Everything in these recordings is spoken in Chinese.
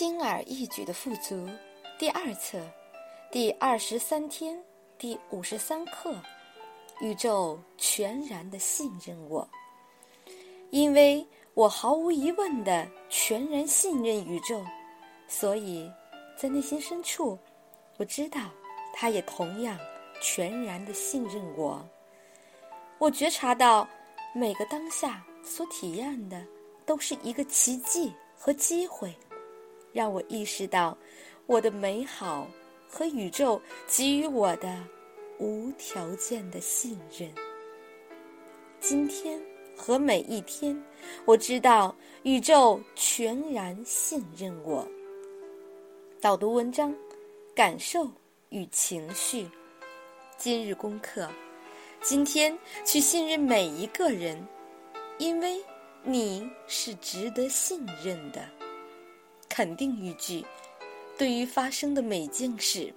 轻而易举的富足，第二册，第二十三天，第五十三课。宇宙全然的信任我，因为我毫无疑问的全然信任宇宙，所以在内心深处，我知道他也同样全然的信任我。我觉察到每个当下所体验的都是一个奇迹和机会。让我意识到我的美好和宇宙给予我的无条件的信任。今天和每一天，我知道宇宙全然信任我。导读文章：感受与情绪。今日功课：今天去信任每一个人，因为你是值得信任的。肯定语句，对于发生的每件事，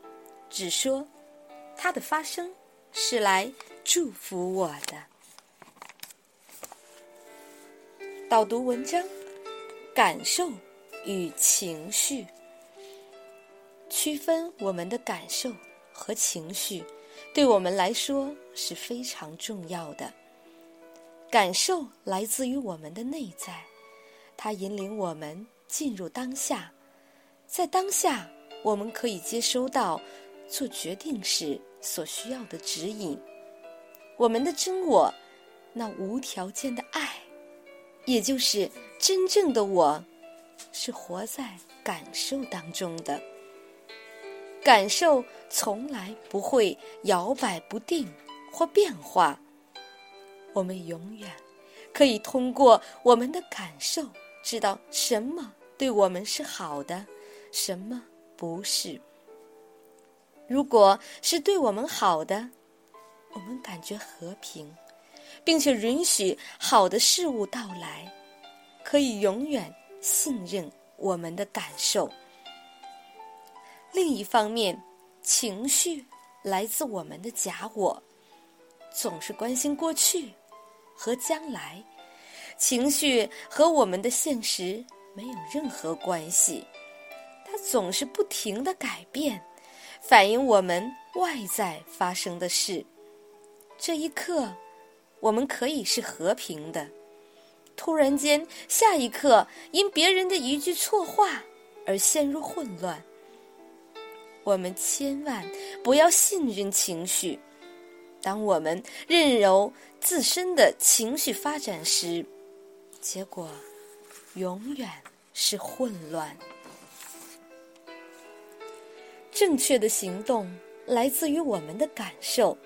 只说它的发生是来祝福我的。导读文章，感受与情绪，区分我们的感受和情绪，对我们来说是非常重要的。感受来自于我们的内在，它引领我们。进入当下，在当下，我们可以接收到做决定时所需要的指引。我们的真我，那无条件的爱，也就是真正的我，是活在感受当中的。感受从来不会摇摆不定或变化。我们永远可以通过我们的感受，知道什么。对我们是好的，什么不是？如果是对我们好的，我们感觉和平，并且允许好的事物到来，可以永远信任我们的感受。另一方面，情绪来自我们的假我，总是关心过去和将来，情绪和我们的现实。没有任何关系，它总是不停的改变，反映我们外在发生的事。这一刻，我们可以是和平的；突然间，下一刻因别人的一句错话而陷入混乱。我们千万不要信任情绪。当我们任由自身的情绪发展时，结果。永远是混乱。正确的行动来自于我们的感受，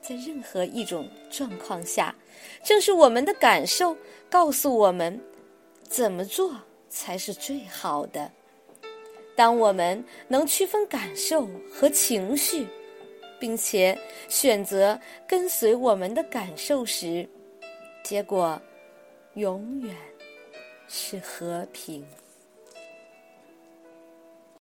在任何一种状况下，正是我们的感受告诉我们怎么做才是最好的。当我们能区分感受和情绪，并且选择跟随我们的感受时，结果永远。是和平。